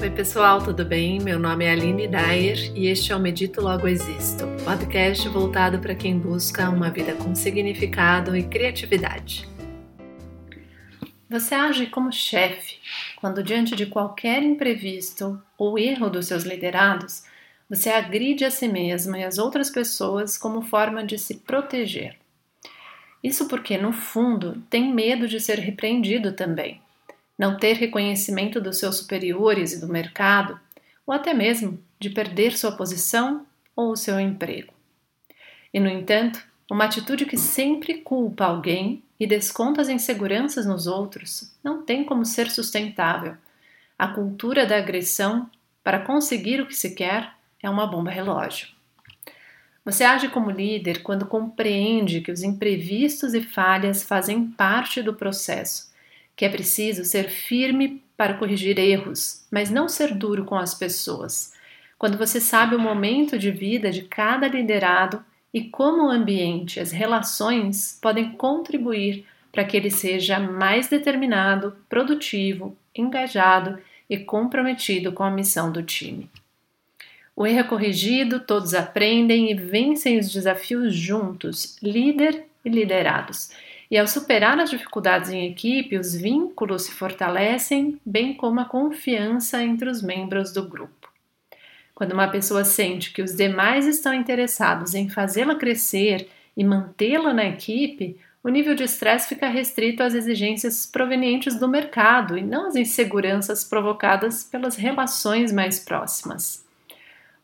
Oi, pessoal, tudo bem? Meu nome é Aline Dyer e este é o Medito Logo Existo, podcast voltado para quem busca uma vida com significado e criatividade. Você age como chefe quando, diante de qualquer imprevisto ou erro dos seus liderados, você agride a si mesmo e as outras pessoas como forma de se proteger. Isso porque, no fundo, tem medo de ser repreendido também não ter reconhecimento dos seus superiores e do mercado, ou até mesmo de perder sua posição ou o seu emprego. E, no entanto, uma atitude que sempre culpa alguém e desconta as inseguranças nos outros não tem como ser sustentável. A cultura da agressão para conseguir o que se quer é uma bomba relógio. Você age como líder quando compreende que os imprevistos e falhas fazem parte do processo que é preciso ser firme para corrigir erros, mas não ser duro com as pessoas. Quando você sabe o momento de vida de cada liderado e como o ambiente, as relações podem contribuir para que ele seja mais determinado, produtivo, engajado e comprometido com a missão do time. O erro é corrigido, todos aprendem e vencem os desafios juntos, líder e liderados. E ao superar as dificuldades em equipe, os vínculos se fortalecem, bem como a confiança entre os membros do grupo. Quando uma pessoa sente que os demais estão interessados em fazê-la crescer e mantê-la na equipe, o nível de estresse fica restrito às exigências provenientes do mercado e não às inseguranças provocadas pelas relações mais próximas.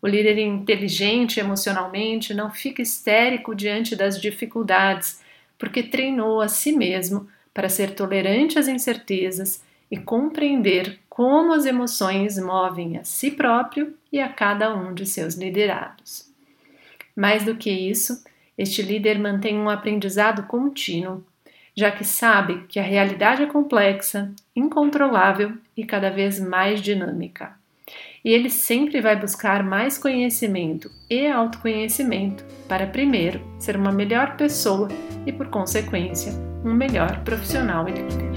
O líder inteligente emocionalmente não fica histérico diante das dificuldades porque treinou a si mesmo para ser tolerante às incertezas e compreender como as emoções movem a si próprio e a cada um de seus liderados. Mais do que isso, este líder mantém um aprendizado contínuo, já que sabe que a realidade é complexa, incontrolável e cada vez mais dinâmica e ele sempre vai buscar mais conhecimento e autoconhecimento para, primeiro, ser uma melhor pessoa e, por consequência, um melhor profissional e líder.